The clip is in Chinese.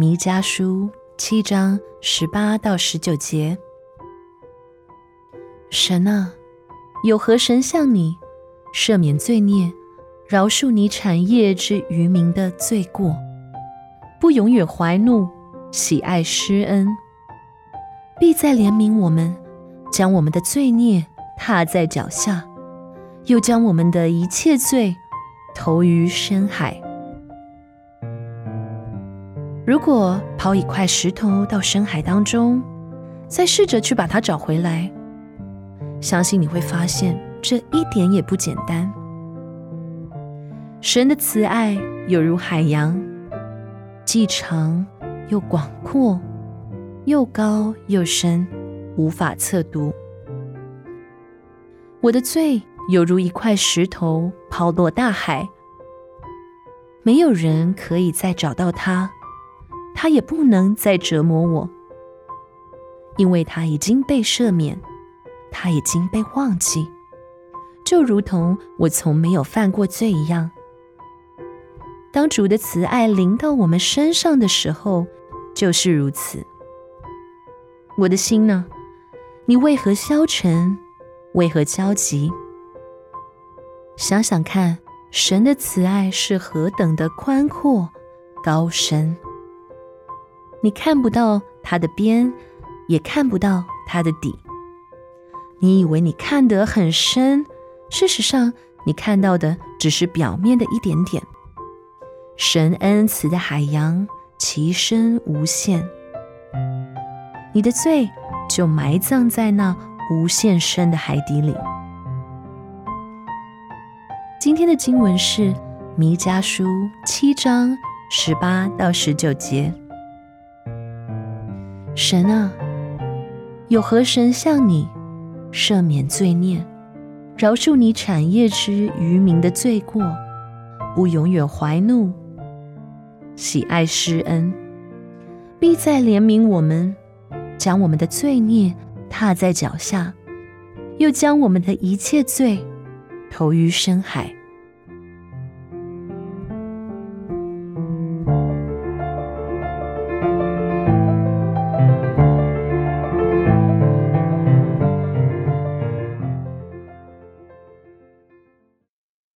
弥迦书七章十八到十九节。神啊，有何神像你，赦免罪孽，饶恕你产业之渔民的罪过，不永远怀怒，喜爱施恩，必再怜悯我们，将我们的罪孽踏在脚下，又将我们的一切罪投于深海。如果抛一块石头到深海当中，再试着去把它找回来，相信你会发现这一点也不简单。神的慈爱有如海洋，既长又广阔，又高又深，无法测度。我的罪有如一块石头抛落大海，没有人可以再找到它。他也不能再折磨我，因为他已经被赦免，他已经被忘记，就如同我从没有犯过罪一样。当主的慈爱临到我们身上的时候，就是如此。我的心呢？你为何消沉？为何焦急？想想看，神的慈爱是何等的宽阔、高深。你看不到它的边，也看不到它的底。你以为你看得很深，事实上，你看到的只是表面的一点点。神恩慈的海洋，其深无限。你的罪就埋葬在那无限深的海底里。今天的经文是《弥迦书》七章十八到十九节。神啊，有何神像你，赦免罪孽，饶恕你产业之渔民的罪过，不永远怀怒，喜爱施恩，必再怜悯我们，将我们的罪孽踏在脚下，又将我们的一切罪投于深海。